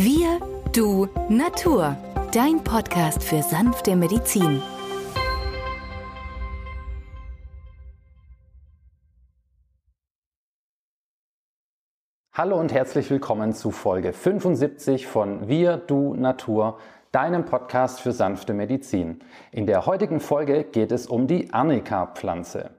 Wir, du, Natur. Dein Podcast für sanfte Medizin. Hallo und herzlich willkommen zu Folge 75 von Wir, du, Natur, deinem Podcast für sanfte Medizin. In der heutigen Folge geht es um die Arnika-Pflanze.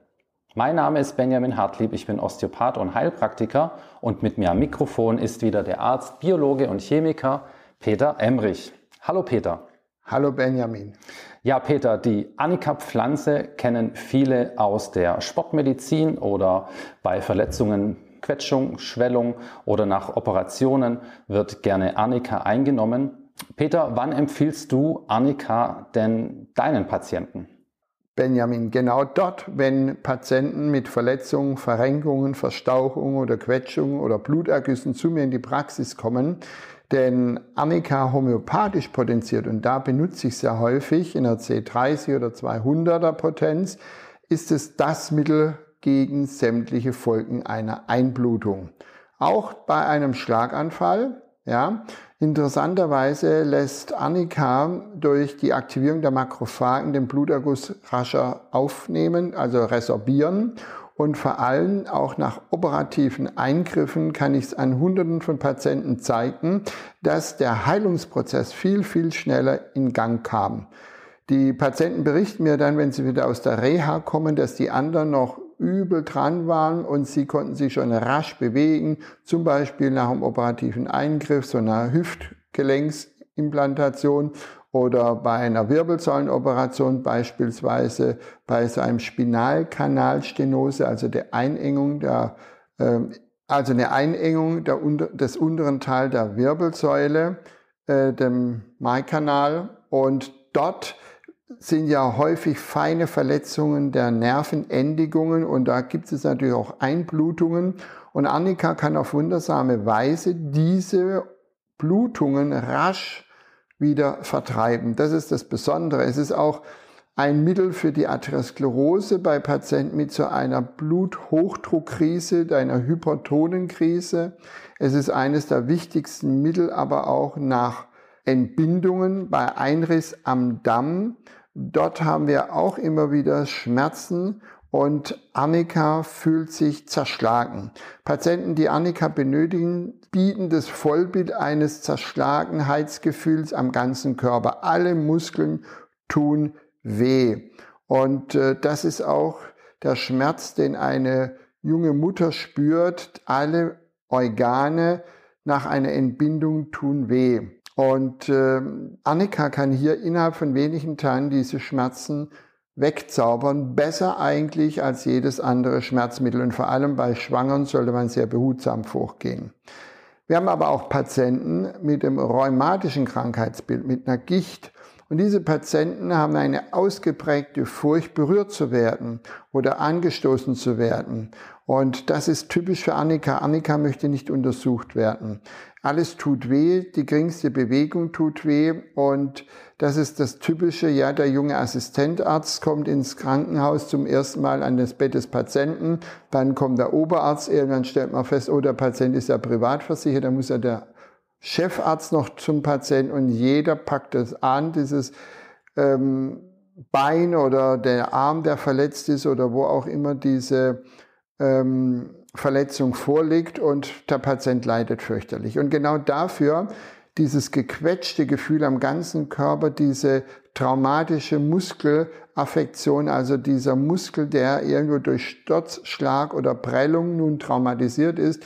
Mein Name ist Benjamin Hartlieb, ich bin Osteopath und Heilpraktiker und mit mir am Mikrofon ist wieder der Arzt, Biologe und Chemiker Peter Emrich. Hallo Peter. Hallo Benjamin. Ja, Peter, die Annika-Pflanze kennen viele aus der Sportmedizin oder bei Verletzungen, Quetschung, Schwellung oder nach Operationen wird gerne Annika eingenommen. Peter, wann empfiehlst du Annika denn deinen Patienten? Benjamin, genau dort, wenn Patienten mit Verletzungen, Verrenkungen, Verstauchungen oder Quetschungen oder Blutergüssen zu mir in die Praxis kommen, denn Arnika homöopathisch potenziert, und da benutze ich sehr häufig in der C30 oder 200er Potenz, ist es das Mittel gegen sämtliche Folgen einer Einblutung. Auch bei einem Schlaganfall, ja, Interessanterweise lässt Annika durch die Aktivierung der Makrophagen den Bluterguss rascher aufnehmen, also resorbieren. Und vor allem auch nach operativen Eingriffen kann ich es an Hunderten von Patienten zeigen, dass der Heilungsprozess viel, viel schneller in Gang kam. Die Patienten berichten mir dann, wenn sie wieder aus der Reha kommen, dass die anderen noch übel dran waren und sie konnten sich schon rasch bewegen, zum Beispiel nach einem operativen Eingriff, so einer Hüftgelenksimplantation oder bei einer Wirbelsäulenoperation, beispielsweise bei so einem Spinalkanalstenose, also der Einengung der, äh, also eine Einengung der, des unteren Teil der Wirbelsäule, äh, dem Maikanal. Und dort sind ja häufig feine Verletzungen der Nervenendigungen und da gibt es natürlich auch Einblutungen. Und Annika kann auf wundersame Weise diese Blutungen rasch wieder vertreiben. Das ist das Besondere. Es ist auch ein Mittel für die Atherosklerose bei Patienten mit so einer Bluthochdruckkrise, einer Hypertonenkrise. Es ist eines der wichtigsten Mittel, aber auch nach Entbindungen bei Einriss am Damm Dort haben wir auch immer wieder Schmerzen und Annika fühlt sich zerschlagen. Patienten, die Annika benötigen, bieten das Vollbild eines Zerschlagenheitsgefühls am ganzen Körper. Alle Muskeln tun weh. Und äh, das ist auch der Schmerz, den eine junge Mutter spürt. Alle Organe nach einer Entbindung tun weh. Und äh, Annika kann hier innerhalb von wenigen Tagen diese Schmerzen wegzaubern, besser eigentlich als jedes andere Schmerzmittel. Und vor allem bei Schwangeren sollte man sehr behutsam vorgehen. Wir haben aber auch Patienten mit dem rheumatischen Krankheitsbild, mit einer Gicht. Und diese Patienten haben eine ausgeprägte Furcht, berührt zu werden oder angestoßen zu werden. Und das ist typisch für Annika. Annika möchte nicht untersucht werden. Alles tut weh, die geringste Bewegung tut weh und das ist das Typische, ja, der junge Assistentarzt kommt ins Krankenhaus zum ersten Mal an das Bett des Patienten, dann kommt der Oberarzt, irgendwann stellt man fest, oh, der Patient ist ja privat versichert, dann muss ja der Chefarzt noch zum Patienten und jeder packt das an, dieses ähm, Bein oder der Arm, der verletzt ist oder wo auch immer diese ähm, Verletzung vorliegt und der Patient leidet fürchterlich. Und genau dafür dieses gequetschte Gefühl am ganzen Körper, diese traumatische Muskelaffektion, also dieser Muskel, der irgendwo durch Sturz, Schlag oder Prellung nun traumatisiert ist,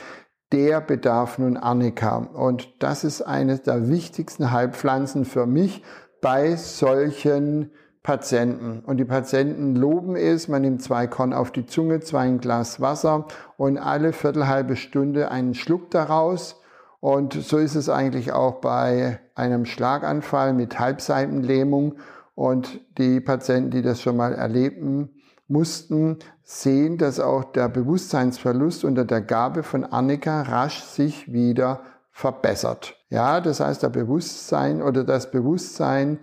der bedarf nun Arnika. Und das ist eines der wichtigsten Heilpflanzen für mich bei solchen Patienten. Und die Patienten loben es, man nimmt zwei Korn auf die Zunge, zwei ein Glas Wasser und alle viertelhalbe Stunde einen Schluck daraus. Und so ist es eigentlich auch bei einem Schlaganfall mit Halbseitenlähmung. Und die Patienten, die das schon mal erleben mussten, sehen, dass auch der Bewusstseinsverlust unter der Gabe von Annika rasch sich wieder verbessert. Ja, das heißt, der Bewusstsein oder das Bewusstsein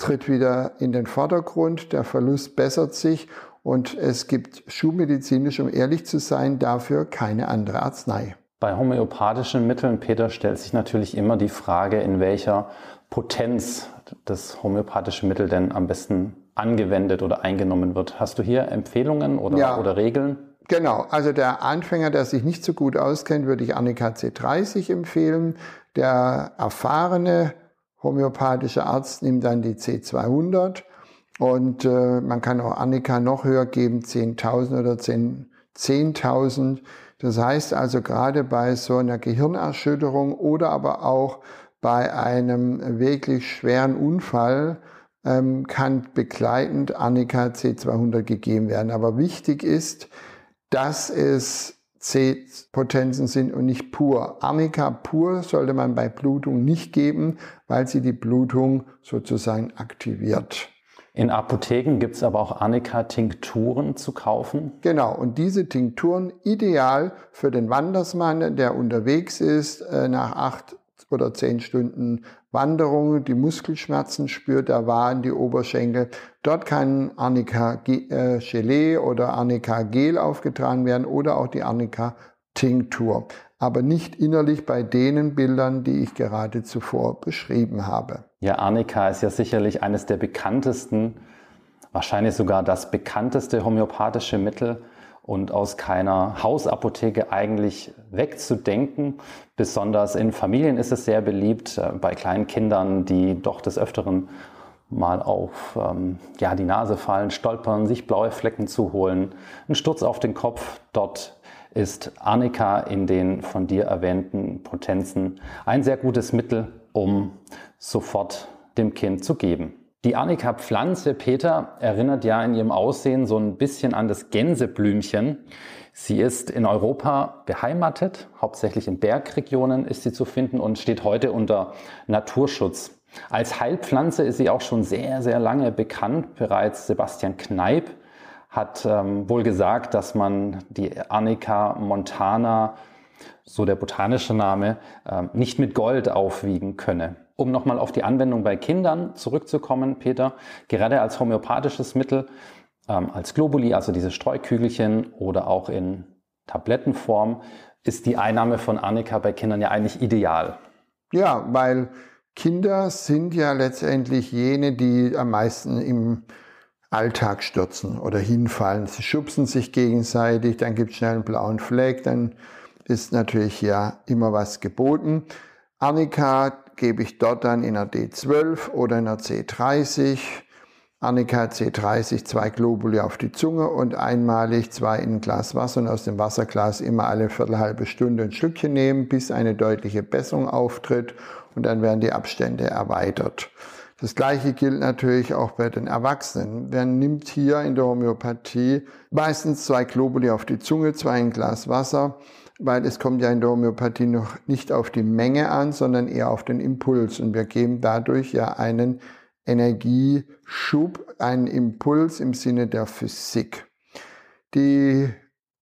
tritt wieder in den Vordergrund, der Verlust bessert sich und es gibt schulmedizinisch, um ehrlich zu sein, dafür keine andere Arznei. Bei homöopathischen Mitteln, Peter, stellt sich natürlich immer die Frage, in welcher Potenz das homöopathische Mittel denn am besten angewendet oder eingenommen wird. Hast du hier Empfehlungen oder, ja. oder Regeln? Genau, also der Anfänger, der sich nicht so gut auskennt, würde ich Annika C30 empfehlen. Der erfahrene homöopathische Arzt nimmt dann die C200 und äh, man kann auch Annika noch höher geben, 10.000 oder 10.000. 10 das heißt also gerade bei so einer Gehirnerschütterung oder aber auch bei einem wirklich schweren Unfall ähm, kann begleitend Annika C200 gegeben werden. Aber wichtig ist, dass es C-Potenzen sind und nicht pur. Arnika pur sollte man bei Blutung nicht geben, weil sie die Blutung sozusagen aktiviert. In Apotheken gibt es aber auch Arnika-Tinkturen zu kaufen. Genau, und diese Tinkturen ideal für den Wandersmann, der unterwegs ist, äh, nach acht oder zehn Stunden Wanderung, die Muskelschmerzen spürt, der Waden, die Oberschenkel. Dort kann Arnika äh, Gelee oder Arnika Gel aufgetragen werden oder auch die Arnika Tinktur. Aber nicht innerlich bei den Bildern, die ich gerade zuvor beschrieben habe. Ja, Arnika ist ja sicherlich eines der bekanntesten, wahrscheinlich sogar das bekannteste homöopathische Mittel und aus keiner Hausapotheke eigentlich wegzudenken. Besonders in Familien ist es sehr beliebt, äh, bei kleinen Kindern, die doch des Öfteren mal auf ähm, ja, die Nase fallen, stolpern, sich blaue Flecken zu holen, ein Sturz auf den Kopf. Dort ist Arnika in den von dir erwähnten Potenzen ein sehr gutes Mittel, um sofort dem Kind zu geben. Die Arnika-Pflanze, Peter, erinnert ja in ihrem Aussehen so ein bisschen an das Gänseblümchen. Sie ist in Europa beheimatet, hauptsächlich in Bergregionen ist sie zu finden und steht heute unter Naturschutz. Als Heilpflanze ist sie auch schon sehr, sehr lange bekannt. Bereits Sebastian Kneip hat ähm, wohl gesagt, dass man die Arnika montana, so der botanische Name, äh, nicht mit Gold aufwiegen könne. Um nochmal auf die Anwendung bei Kindern zurückzukommen, Peter, gerade als homöopathisches Mittel, ähm, als Globuli, also diese Streukügelchen oder auch in Tablettenform, ist die Einnahme von Arnika bei Kindern ja eigentlich ideal. Ja, weil Kinder sind ja letztendlich jene, die am meisten im Alltag stürzen oder hinfallen. Sie schubsen sich gegenseitig, dann gibt es schnell einen blauen Fleck, dann ist natürlich ja immer was geboten. Arnika gebe ich dort dann in einer D12 oder in einer C30. Annika C30 zwei Globuli auf die Zunge und einmalig zwei in ein Glas Wasser und aus dem Wasserglas immer alle viertelhalbe Stunde ein Schlückchen nehmen, bis eine deutliche Besserung auftritt und dann werden die Abstände erweitert. Das gleiche gilt natürlich auch bei den Erwachsenen. Wer nimmt hier in der Homöopathie meistens zwei Globuli auf die Zunge, zwei in ein Glas Wasser weil es kommt ja in der Homöopathie noch nicht auf die Menge an, sondern eher auf den Impuls. Und wir geben dadurch ja einen Energieschub, einen Impuls im Sinne der Physik. Die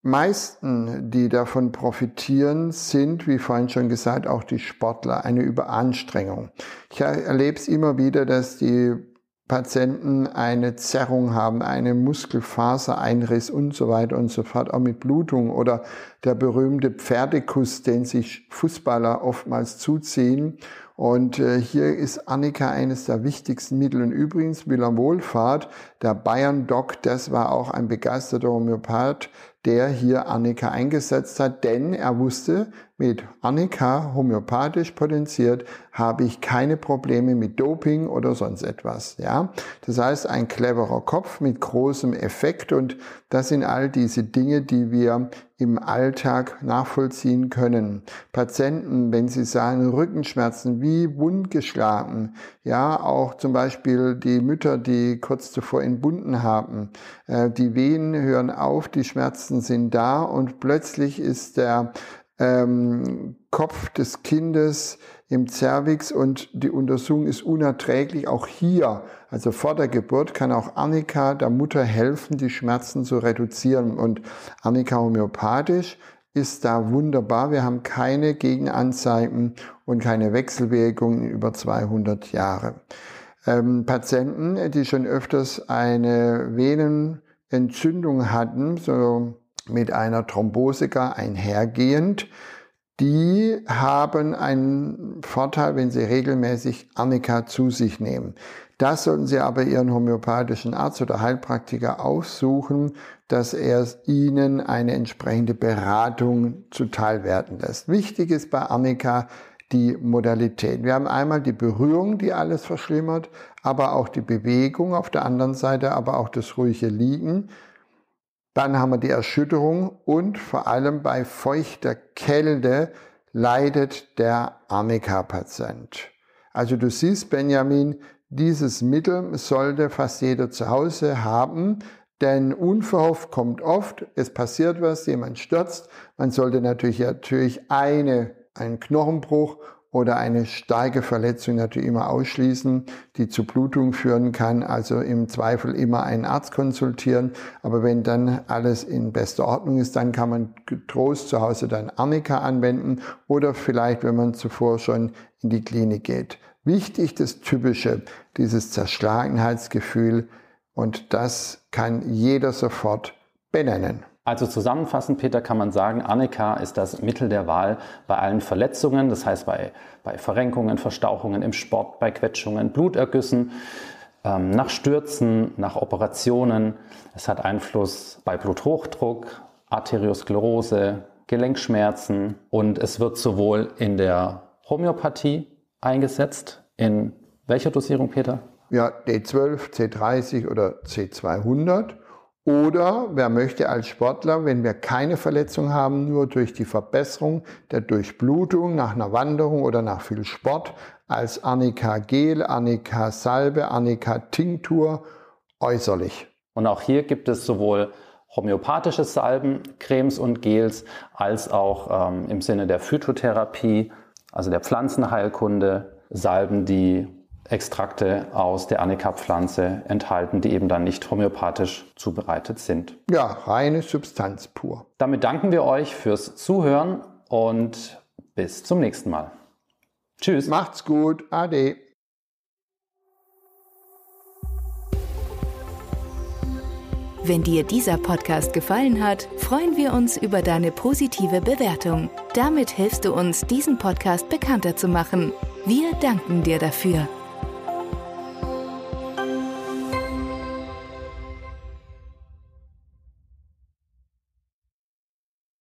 meisten, die davon profitieren, sind, wie vorhin schon gesagt, auch die Sportler, eine Überanstrengung. Ich erlebe es immer wieder, dass die Patienten eine Zerrung haben, einen Muskelfasereinriss und so weiter und so fort, auch mit Blutung oder der berühmte Pferdekuss, den sich Fußballer oftmals zuziehen. Und äh, hier ist Annika eines der wichtigsten Mittel. Und übrigens, Willer Wohlfahrt, der Bayern-Doc, das war auch ein begeisterter Homöopath, der hier Annika eingesetzt hat, denn er wusste, mit Annika homöopathisch potenziert habe ich keine Probleme mit Doping oder sonst etwas. Ja, das heißt ein cleverer Kopf mit großem Effekt und das sind all diese Dinge, die wir im Alltag nachvollziehen können. Patienten, wenn sie sagen Rückenschmerzen wie wundgeschlagen, ja, auch zum Beispiel die Mütter, die kurz zuvor entbunden haben, äh, die Wehen hören auf, die Schmerzen sind da und plötzlich ist der ähm, Kopf des Kindes im Zervix und die Untersuchung ist unerträglich. Auch hier, also vor der Geburt, kann auch Annika der Mutter helfen, die Schmerzen zu reduzieren. Und Annika homöopathisch ist da wunderbar. Wir haben keine Gegenanzeigen und keine Wechselwirkungen über 200 Jahre. Ähm, Patienten, die schon öfters eine Venenentzündung hatten, so mit einer Thrombose gar einhergehend, die haben einen Vorteil, wenn sie regelmäßig Arnika zu sich nehmen. Das sollten Sie aber Ihren homöopathischen Arzt oder Heilpraktiker aufsuchen, dass er Ihnen eine entsprechende Beratung zuteil werden lässt. Wichtig ist bei Arnika die Modalität. Wir haben einmal die Berührung, die alles verschlimmert, aber auch die Bewegung auf der anderen Seite, aber auch das ruhige Liegen. Dann haben wir die Erschütterung und vor allem bei feuchter Kälte leidet der Arnika-Patient. Also du siehst, Benjamin, dieses Mittel sollte fast jeder zu Hause haben, denn unverhofft kommt oft, es passiert was, jemand stürzt. Man sollte natürlich, natürlich eine, einen Knochenbruch oder eine starke Verletzung natürlich immer ausschließen, die zu Blutung führen kann. Also im Zweifel immer einen Arzt konsultieren. Aber wenn dann alles in bester Ordnung ist, dann kann man getrost zu Hause dann Arnika anwenden oder vielleicht, wenn man zuvor schon in die Klinik geht. Wichtig das Typische, dieses Zerschlagenheitsgefühl und das kann jeder sofort benennen. Also zusammenfassend, Peter, kann man sagen, Annika ist das Mittel der Wahl bei allen Verletzungen, das heißt bei, bei Verrenkungen, Verstauchungen im Sport, bei Quetschungen, Blutergüssen, ähm, nach Stürzen, nach Operationen. Es hat Einfluss bei Bluthochdruck, Arteriosklerose, Gelenkschmerzen und es wird sowohl in der Homöopathie eingesetzt. In welcher Dosierung, Peter? Ja, D12, C30 oder C200. Oder wer möchte als Sportler, wenn wir keine Verletzung haben, nur durch die Verbesserung der Durchblutung nach einer Wanderung oder nach viel Sport als Arnika Gel, Arnika Salbe, Arnika Tinktur äußerlich. Und auch hier gibt es sowohl homöopathische Salben, Cremes und Gels, als auch ähm, im Sinne der Phytotherapie also der Pflanzenheilkunde, Salben, die Extrakte aus der Anika-Pflanze enthalten, die eben dann nicht homöopathisch zubereitet sind. Ja, reine Substanz pur. Damit danken wir euch fürs Zuhören und bis zum nächsten Mal. Tschüss. Macht's gut. Ade. Wenn dir dieser Podcast gefallen hat, freuen wir uns über deine positive Bewertung. Damit hilfst du uns, diesen Podcast bekannter zu machen. Wir danken dir dafür.